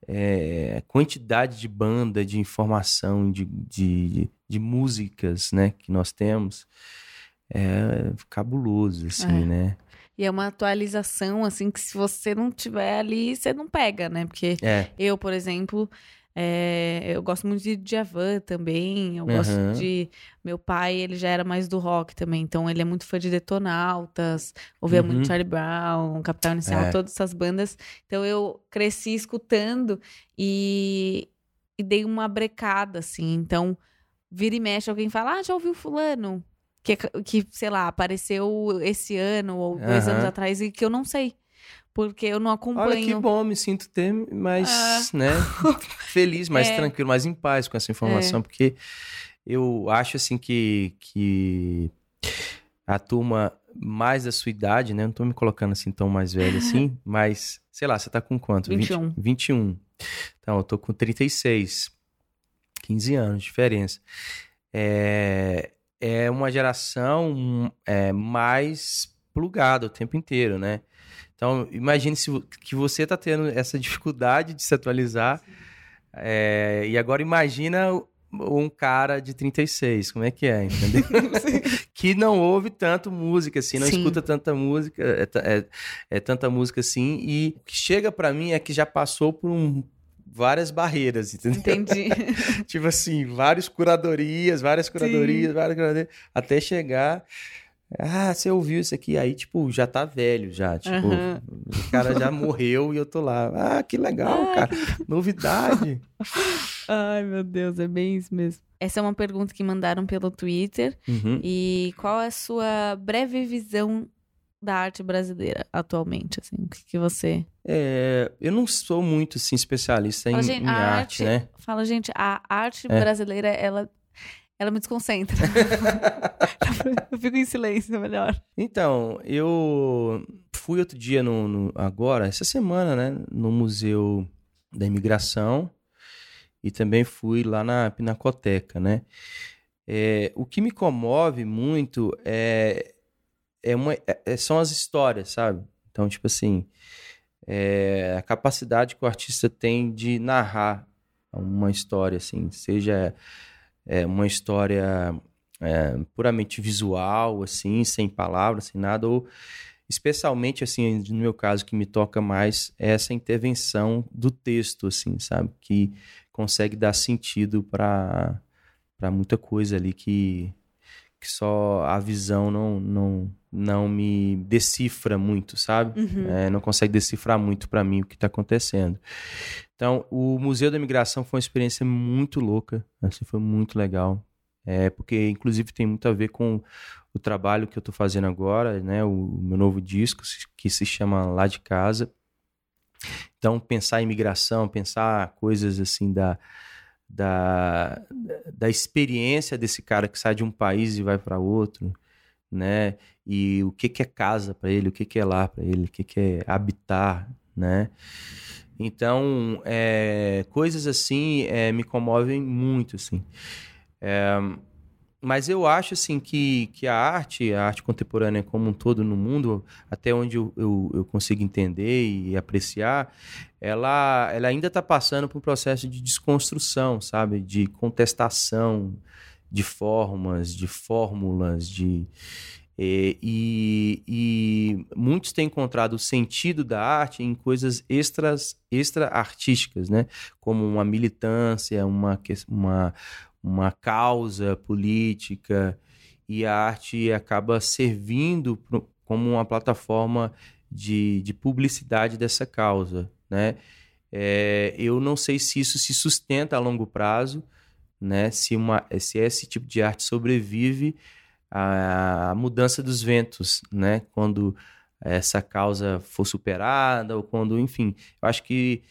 é, quantidade de banda, de informação, de, de, de músicas, né, que nós temos é cabuloso, assim, É. né? E é uma atualização, assim, que se você não tiver ali, você não pega, né? Porque É, eu, por exemplo, é, eu gosto muito de Djavan também. Eu gosto Aham. de. Meu pai, ele já era mais do rock também. Então, ele é muito fã de Detonautas. Ouvia Uhum. muito Charlie Brown, Capital Inicial, É. todas essas bandas. Então, eu cresci escutando e, e dei uma brecada, assim. Então, vira e mexe, alguém fala: Ah, já ouviu Fulano? Que, que sei lá, apareceu esse ano ou dois anos atrás e que eu não sei. Porque eu não acompanho. Olha que bom, me sinto ter mais, né, feliz, mais É. tranquilo, mais em paz com essa informação, porque eu acho assim que, que a turma mais da sua idade, né, não tô me colocando assim tão mais velho assim, mas, sei lá, você tá com quanto? 21. 20, 21. Então, eu tô com 36. 15 anos de diferença. É, é uma geração é, mais plugada o tempo inteiro, né? Então, imagine se, que você tá tendo essa dificuldade de se atualizar. é, e agora imagina um cara de 36, como é que é, entendeu? que não ouve tanto música, assim, não Sim. escuta tanta música, é, é- é tanta música assim. E o que chega pra mim é que já passou por um- várias barreiras, entendeu? Entendi. tipo assim, várias curadorias, várias curadorias, várias curadorias, até chegar. Ah, você ouviu isso aqui? Aí, tipo, já tá velho, já. Tipo, Aham. o cara já morreu e eu tô lá. Ah, que legal, Ah, cara. Novidade. Ai, meu Deus, é bem isso mesmo. Essa é uma pergunta que mandaram pelo Twitter. Uhum. E qual é a sua breve visão da arte brasileira atualmente? Assim, o que, que você. É, eu não sou muito, assim, especialista em, gente, em a arte, né? Fala, gente, a arte É. brasileira, ela, ela me desconcentra. eu fico em silêncio, é melhor. Então, eu fui outro dia no, no- agora, essa semana, né, no Museu da Imigração e também fui lá na Pinacoteca, né? É, o que me comove muito é, é uma, é- é- são as histórias, sabe? Então, tipo assim, é, a capacidade que o artista tem de narrar uma história, assim, seja é, uma história é, puramente visual, assim, sem palavras, sem nada, ou especialmente, assim, no meu caso, que me toca mais é essa intervenção do texto, assim, sabe? Que consegue dar sentido para muita coisa ali que, que só a visão não, não, não me decifra muito, sabe? Uhum. É, não consegue decifrar muito para mim o que está acontecendo. Então, o Museu da Imigração foi uma experiência muito louca, assim, foi muito legal. É, porque, inclusive, tem muito a ver com o trabalho que eu estou fazendo agora, né? O meu novo disco, que se chama Lá de Casa. Então, pensar em imigração, pensar coisas assim da, da, da experiência desse cara que sai de um país e vai para outro, né? E o que, que é casa para ele, o que, que é lá para ele, o que, que é habitar, né? Então, é, coisas assim é, me comovem muito, assim. É, mas eu acho, assim, que, que a arte, a arte contemporânea como um todo no mundo, até onde eu, eu, eu consigo entender e apreciar, ela, ela ainda está passando por um processo de desconstrução, sabe? De contestação de formas, de fórmulas, de... É, e, e, muitos têm encontrado o sentido da arte em coisas extras, extra artísticas, né? Como uma militância, uma, uma, uma causa política, e a arte acaba servindo pro, como uma plataforma de, de publicidade dessa causa, né? É, eu não sei se isso se sustenta a longo prazo, né? Se, uma, se esse tipo de arte sobrevive a mudança dos ventos, né? Quando essa causa for superada ou quando, enfim, eu acho que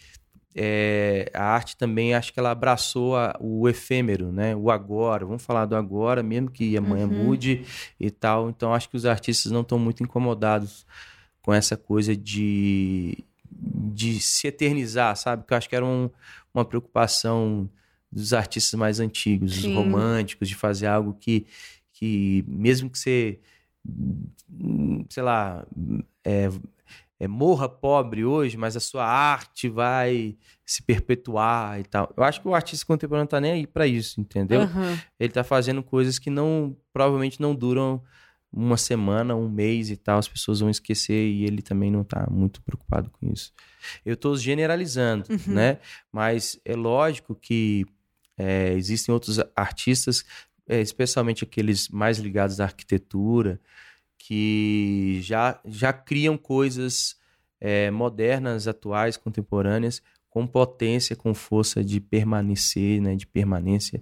é, a arte também acho que ela abraçou a, o efêmero, né? O agora. Vamos falar do agora, mesmo que amanhã uhum. mude e tal. Então acho que os artistas não estão muito incomodados com essa coisa de, de se eternizar, sabe? Que eu acho que era um, uma preocupação dos artistas mais antigos, Sim. os românticos, de fazer algo que, que mesmo que você, sei lá, é, é, morra pobre hoje, mas a sua arte vai se perpetuar e tal. Eu acho que o artista contemporâneo tá nem aí para isso, entendeu? Uhum. Ele tá fazendo coisas que não, provavelmente não duram uma semana, um mês e tal, as pessoas vão esquecer e ele também não tá muito preocupado com isso. Eu tô generalizando, uhum. né? Mas é lógico que é, existem outros artistas é, especialmente aqueles mais ligados à arquitetura, que já, já criam coisas é, modernas, atuais, contemporâneas, com potência, com força de permanecer, né, de permanência,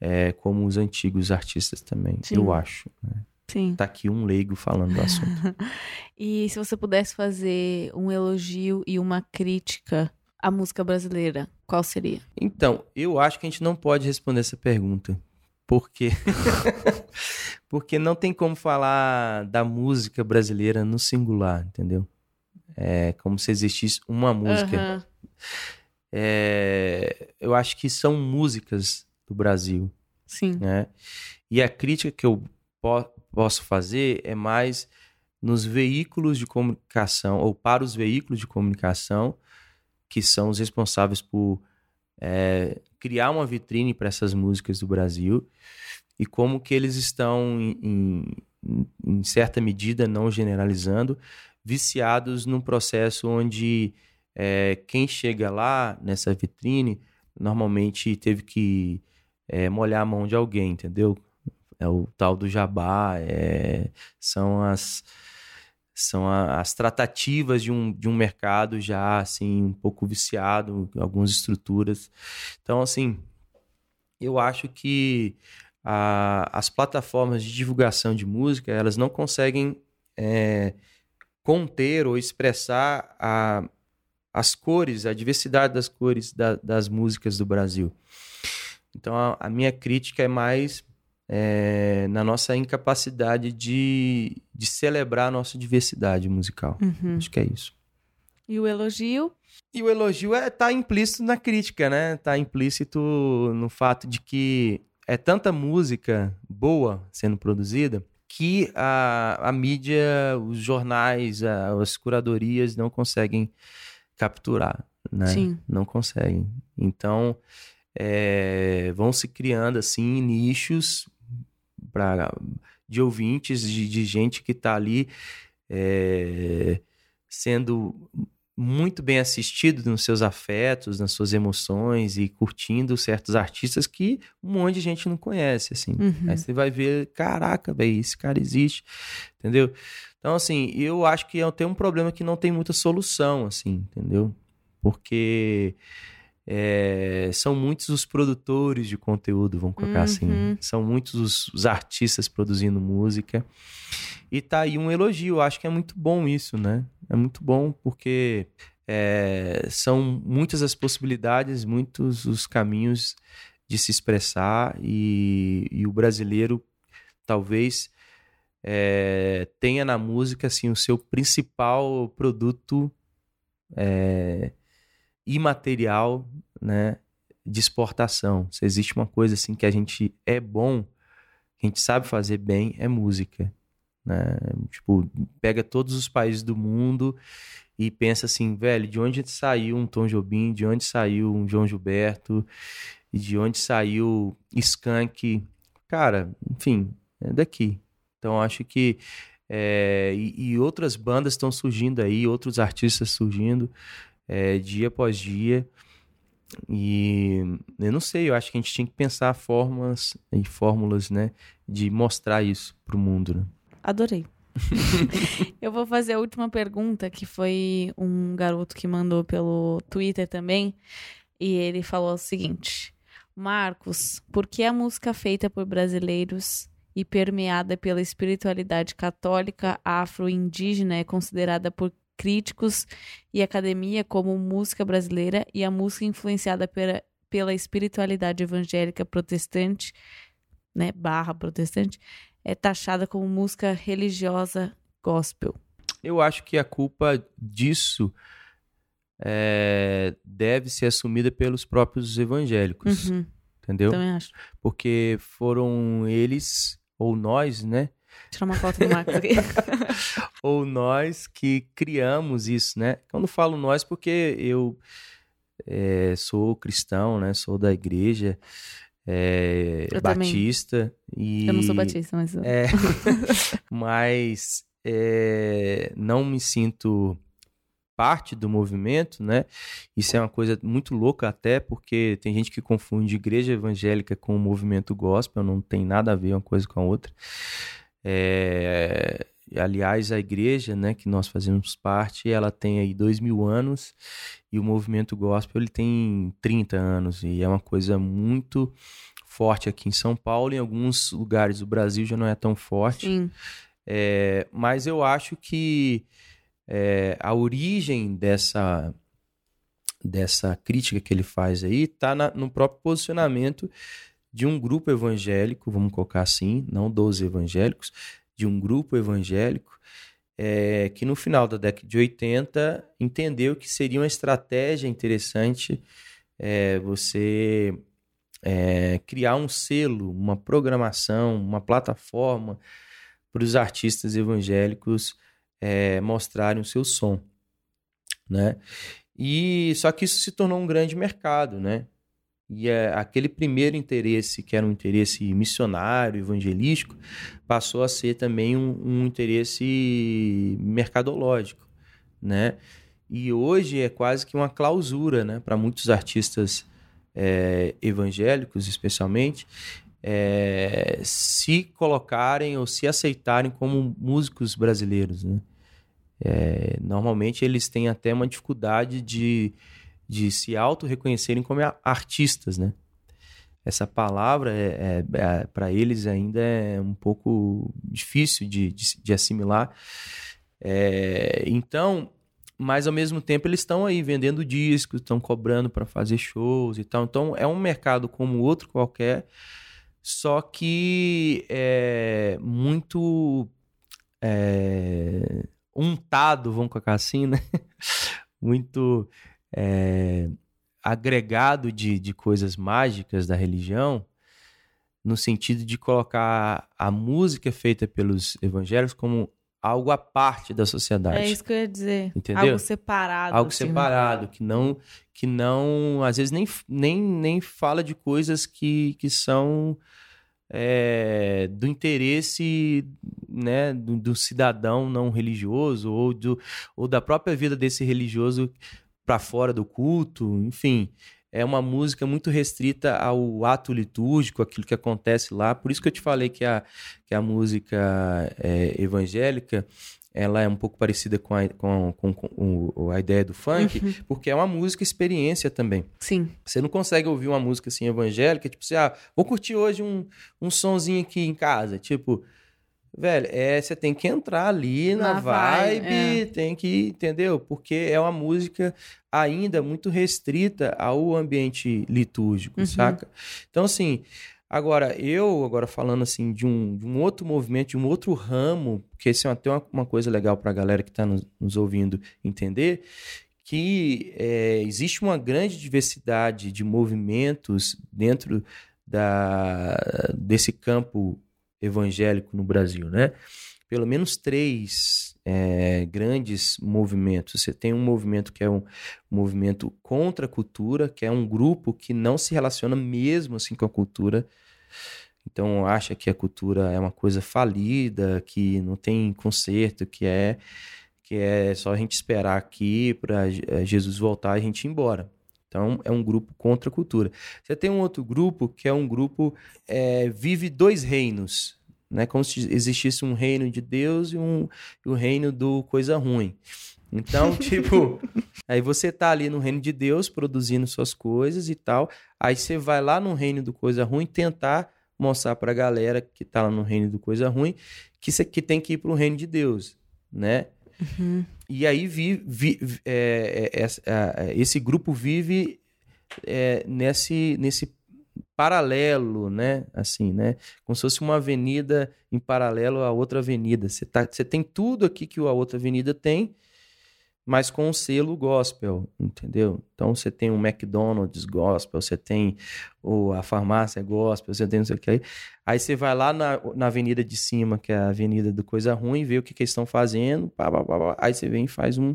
é, como os antigos artistas também, Sim. eu acho. Né? Sim. Tá aqui um leigo falando do assunto. e se você pudesse fazer um elogio e uma crítica à música brasileira, qual seria? Então, eu acho que a gente não pode responder essa pergunta, porque porque não tem como falar da música brasileira no singular, entendeu? É como se existisse uma música. Uhum. É, eu acho que são músicas do Brasil. Sim. Né? E a crítica que eu po posso fazer é mais nos veículos de comunicação, ou para os veículos de comunicação, que são os responsáveis por é, criar uma vitrine para essas músicas do Brasil e como que eles estão, em, em, em certa medida, não generalizando, viciados num processo onde é, quem chega lá nessa vitrine normalmente teve que é, molhar a mão de alguém, entendeu? É o tal do jabá, é, são as são a, as tratativas de um, de um mercado já assim um pouco viciado, algumas estruturas. Então, assim, eu acho que a, as plataformas de divulgação de música elas não conseguem é, conter ou expressar a, as cores, a diversidade das cores da, das músicas do Brasil. Então, a, a minha crítica é mais é, na nossa incapacidade de, de celebrar a nossa diversidade musical. Uhum. Acho que é isso. E o elogio? E o elogio é tá implícito na crítica, né? Tá implícito no fato de que é tanta música boa sendo produzida que a, a mídia, os jornais, a, as curadorias não conseguem capturar, né? Sim. Não conseguem. Então, é, vão se criando assim nichos pra, de ouvintes, de, de gente que está ali é, sendo muito bem assistido nos seus afetos, nas suas emoções e curtindo certos artistas que um monte de gente não conhece, assim. Uhum. Aí você vai ver, caraca, velho, esse cara existe, entendeu? Então, assim, eu acho que tem um problema que não tem muita solução, assim, entendeu? Porque é, são muitos os produtores de conteúdo, vamos colocar assim. uhum. assim. São muitos os, os, artistas produzindo música. E tá aí um elogio. Acho que é muito bom isso, né? É muito bom porque é, são muitas as possibilidades, muitos os caminhos de se expressar. E, e o brasileiro talvez é, tenha na música assim, o seu principal produto. É, imaterial, né, de exportação. Se existe uma coisa assim que a gente é bom, que a gente sabe fazer bem, é música. Né? Tipo, pega todos os países do mundo e pensa assim, velho, de onde saiu um Tom Jobim, de onde saiu um João Gilberto, de onde saiu Skank. Cara, enfim, é daqui. Então acho que é, e, e, outras bandas estão surgindo aí, outros artistas surgindo é, dia após dia. E eu não sei, eu acho que a gente tinha que pensar formas e fórmulas, né, de mostrar isso para o mundo. Né? Adorei. eu vou fazer a última pergunta, que foi um garoto que mandou pelo Twitter também. E ele falou o seguinte: Marcos, por que a música feita por brasileiros e permeada pela espiritualidade católica afro-indígena é considerada por críticos e academia como música brasileira e a música influenciada pela, pela espiritualidade evangélica protestante, né, barra protestante, é taxada como música religiosa gospel. Eu acho que a culpa disso é, deve ser assumida pelos próprios evangélicos. Uhum. Entendeu? Também acho. Porque foram eles, ou nós, né? Tirar uma foto do Marcos aqui. ou nós que criamos isso, né? Quando falo nós, porque eu é, sou cristão, né? Sou da igreja é, batista. E, eu não sou batista, mas... É, mas é, não me sinto parte do movimento, né? Isso é uma coisa muito louca até porque tem gente que confunde igreja evangélica com o movimento gospel, não tem nada a ver uma coisa com a outra. É, aliás, a igreja, né, que nós fazemos parte, ela tem aí dois mil anos e o movimento gospel ele tem 30 anos e é uma coisa muito forte aqui em São Paulo, em alguns lugares do Brasil já não é tão forte. Sim. É, mas eu acho que é, a origem dessa dessa crítica que ele faz aí está no próprio posicionamento de um grupo evangélico, vamos colocar assim, não dos evangélicos, de um grupo evangélico é, que no final da década de 80 entendeu que seria uma estratégia interessante é, você é, criar um selo, uma programação, uma plataforma para os artistas evangélicos é, mostrarem o seu som, né? E só que isso se tornou um grande mercado, né? E é, aquele primeiro interesse, que era um interesse missionário, evangelístico, passou a ser também um, um interesse mercadológico, né? E hoje é quase que uma clausura, né, para muitos artistas é, evangélicos, especialmente, é, se colocarem ou se aceitarem como músicos brasileiros, né? É, normalmente eles têm até uma dificuldade de, de se auto-reconhecerem como artistas, né? Essa palavra, é, é, é para eles, ainda é um pouco difícil de, de, de assimilar. É, então, mas ao mesmo tempo eles estão aí vendendo discos, estão cobrando para fazer shows e tal. Então, é um mercado como outro qualquer, só que é muito é, untado, vamos colocar assim, né? Muito é, agregado de, de coisas mágicas da religião, no sentido de colocar a música feita pelos evangélicos como algo à parte da sociedade. É isso que eu ia dizer. Entendeu? Algo separado. Algo assim, separado, que não, que não, às vezes nem, nem, nem fala de coisas que, que são é, do interesse né, do, do, cidadão não religioso ou, do, ou da própria vida desse religioso para fora do culto, enfim. É uma música muito restrita ao ato litúrgico, aquilo que acontece lá. Por isso que eu te falei que a, que a música é, evangélica ela é um pouco parecida com a, com, com, com a ideia do funk, uhum. porque é uma música experiência também. Sim. Você não consegue ouvir uma música assim evangélica, tipo assim, ah, vou curtir hoje um, um sonzinho aqui em casa. Tipo, velho, é, você tem que entrar ali na, na vibe, vibe é. tem que, entendeu? Porque é uma música ainda muito restrita ao ambiente litúrgico, uhum. saca? Então, assim, Agora, eu, agora falando assim de um, de um outro movimento, de um outro ramo, que esse é até uma, uma coisa legal para a galera que está nos, nos, ouvindo entender, que é, existe uma grande diversidade de movimentos dentro da, desse campo evangélico no Brasil, né? Pelo menos três é, grandes movimentos. Você tem um movimento que é um movimento contra a cultura, que é um grupo que não se relaciona mesmo assim com a cultura. Então acha que a cultura é uma coisa falida, que não tem conserto, que é que é só a gente esperar aqui para é, Jesus voltar e a gente ir embora. Então, é um grupo contra a cultura. Você tem um outro grupo que é um grupo é, vive dois reinos, né? Como se existisse um reino de Deus e um, e um reino do coisa ruim. Então, tipo, aí você tá ali no reino de Deus produzindo suas coisas e tal. Aí você vai lá no reino do coisa ruim tentar mostrar para a galera que tá lá no reino do coisa ruim que você que tem que ir para o reino de Deus, né? Uhum. E aí vi, vi é, é, é, esse grupo vive é, nesse, nesse paralelo, né? Assim, né? Como se fosse uma avenida em paralelo a outra avenida. Você, tá, tem tudo aqui que a outra avenida tem, mas com o selo gospel, entendeu? Então você tem um McDonald's gospel, você tem o, a farmácia gospel, você tem não sei o que aí. Aí você vai lá na, na avenida de cima, que é a avenida do Coisa Ruim, vê o que, que eles estão fazendo, pá, pá, pá, pá, aí você vem e faz um,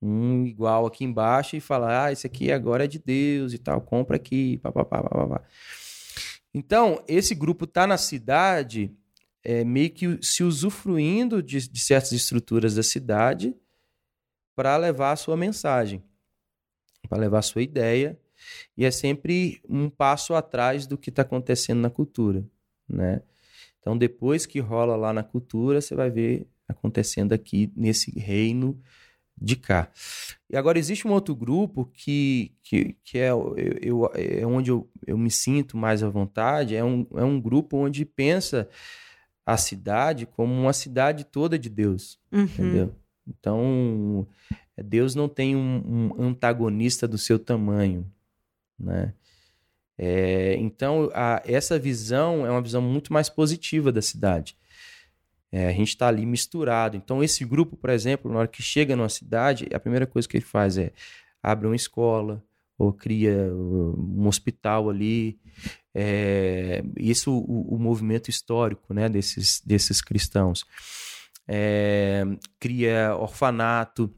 um igual aqui embaixo e fala, ah, esse aqui agora é de Deus e tal, compra aqui, pá, pá, pá, pá, pá. Então, esse grupo tá na cidade é, meio que se usufruindo de, de certas estruturas da cidade, para levar a sua mensagem, para levar a sua ideia, e é sempre um passo atrás do que está acontecendo na cultura, né? Então, depois que rola lá na cultura, você vai ver acontecendo aqui nesse reino de cá. E agora existe um outro grupo que, que, que é, eu, eu, é onde eu, eu me sinto mais à vontade, é um, é um grupo onde pensa a cidade como uma cidade toda de Deus, uhum. entendeu? Então, Deus não tem um, um antagonista do seu tamanho, né? É, então, a, essa visão é uma visão muito mais positiva da cidade. É, a gente está ali misturado. Então, esse grupo, por exemplo, na hora que chega numa cidade, a primeira coisa que ele faz é abre uma escola ou cria um hospital ali. É, isso, o, o movimento histórico né, desses, desses cristãos é, cria orfanato,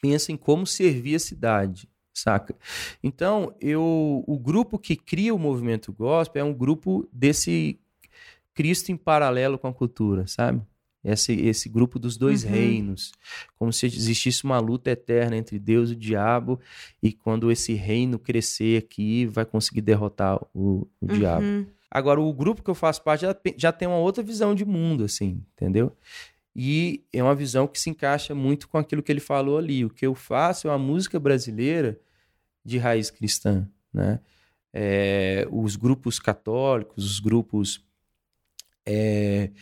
pensa em como servir a cidade, saca? Então, eu, o grupo que cria o movimento gospel é um grupo desse Cristo em paralelo com a cultura, sabe? Esse, esse grupo dos dois uhum. reinos, como se existisse uma luta eterna entre Deus e o diabo, e quando esse reino crescer aqui, vai conseguir derrotar o, o uhum. diabo. Agora, o grupo que eu faço parte já, já tem uma outra visão de mundo, assim, entendeu? E é uma visão que se encaixa muito com aquilo que ele falou ali. O que eu faço é uma música brasileira de raiz cristã, né? É, os grupos católicos, os grupos é,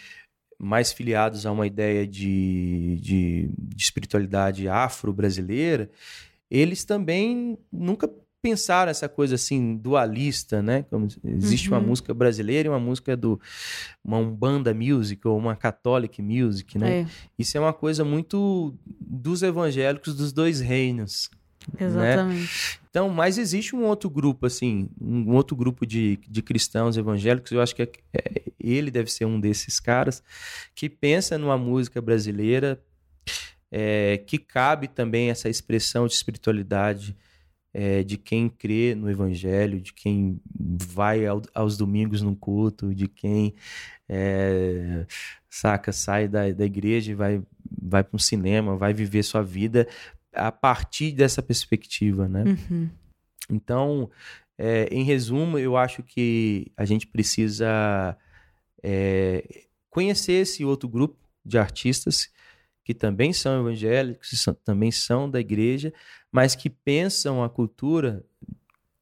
mais filiados a uma ideia de, de, de espiritualidade afro-brasileira, eles também nunca pensar essa coisa assim dualista, né? Como existe uhum. uma música brasileira e uma música do uma umbanda music ou uma catholic music, né? É. Isso é uma coisa muito dos evangélicos dos dois reinos. Né? Exatamente. Né? Então, mas existe um outro grupo assim, um outro grupo de, de cristãos evangélicos, eu acho que é, é, ele deve ser um desses caras que pensa numa música brasileira é, que cabe também essa expressão de espiritualidade é, de quem crê no Evangelho, de quem vai ao, aos domingos no culto, de quem é, saca, sai da, da igreja e vai, vai para um cinema, vai viver sua vida a partir dessa perspectiva, né? Uhum. Então, é, em resumo, eu acho que a gente precisa é, conhecer esse outro grupo de artistas que também são evangélicos, também são da igreja, mas que pensam a cultura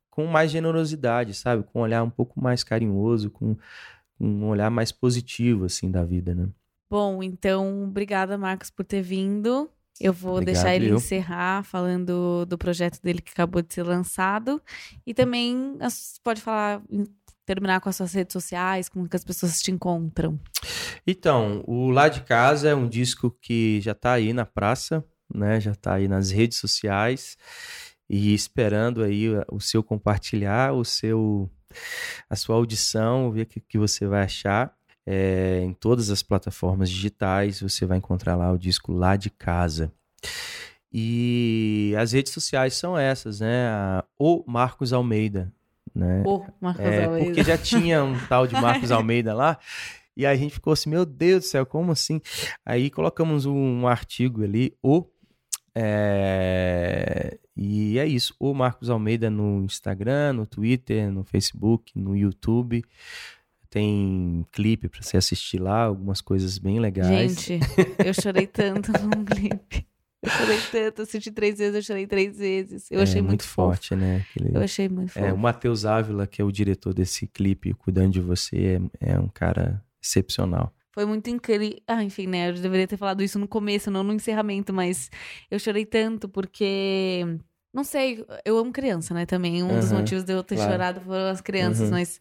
com mais generosidade, sabe? Com um olhar um pouco mais carinhoso, com, um olhar mais positivo, assim, da vida, né? Bom, então, obrigada, Marcos, por ter vindo. Eu vou Obrigado, deixar ele eu. encerrar falando do projeto dele que acabou de ser lançado. E também pode falar terminar com as suas redes sociais, como que as pessoas te encontram? Então, o Lá de Casa é um disco que já está aí na praça, né? Já está aí nas redes sociais e esperando aí o seu compartilhar, o seu a sua audição, ver o que, que você vai achar. É, em todas as plataformas digitais, você vai encontrar lá o disco lá de casa. E as redes sociais são essas, né? o Marcos Almeida, né? O Marcos é, Almeida. Porque já tinha um tal de Marcos Almeida lá. E aí a gente ficou assim, meu Deus do céu, como assim? Aí colocamos um, um artigo ali, o. É, e é isso, o Marcos Almeida no Instagram, no Twitter, no Facebook, no YouTube. Tem clipe para você assistir lá, algumas coisas bem legais. Gente, eu chorei tanto num clipe. Eu chorei tanto, assisti três vezes, eu chorei três vezes. Eu é, achei muito, muito forte, fofo. né? Aquele... Eu achei muito fofo. É, o Matheus Ávila, que é o diretor desse clipe, cuidando de você, é, é um cara excepcional. Foi muito incrível. Ah, enfim, né? Eu deveria ter falado isso no começo, não no encerramento, mas eu chorei tanto porque. Não sei, eu amo criança, né? Também. Um dos Uhum, motivos de eu ter claro. chorado foram as crianças, Uhum. mas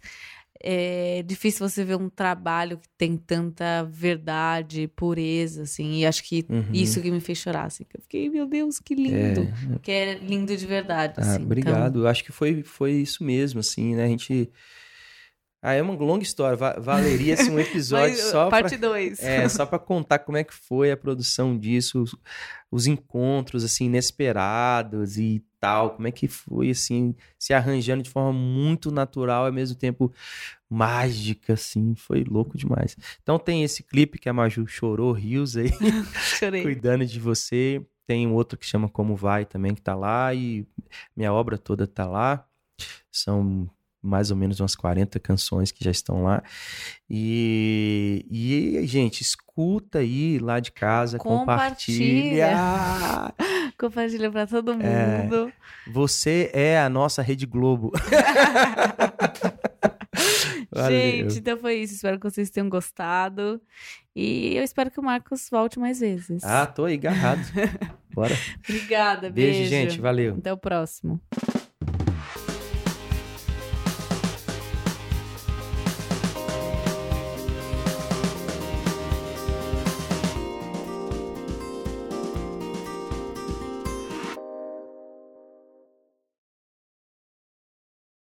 é difícil você ver um trabalho que tem tanta verdade, pureza, assim. E acho que Uhum. isso que me fez chorar, assim. Eu fiquei, meu Deus, que lindo. É, Que é lindo de verdade, Ah, assim. então- obrigado. Eu acho que foi, foi isso mesmo, assim, né? A gente. Ah, é uma longa história. Va- Valeria assim, um episódio Mas, só pra, parte 2. é, só para contar como é que foi a produção disso, os, os encontros assim inesperados e tal, como é que foi assim, se arranjando de forma muito natural e ao mesmo tempo mágica assim, foi louco demais. Então tem esse clipe que a Maju chorou rios aí Chorei. cuidando de você. Tem um outro que chama Como Vai também, que tá lá, e minha obra toda tá lá. São mais ou menos umas 40 canções que já estão lá. E, e gente, escuta aí lá de casa, Compartilha. compartilha. Compartilha pra todo É. mundo. Você é a nossa Rede Globo. Gente, então foi isso. Espero que vocês tenham gostado. E eu espero que o Marcos volte mais vezes. Ah, tô aí, agarrado. Bora. Obrigada, beijo. Beijo, gente. Valeu. Até o próximo.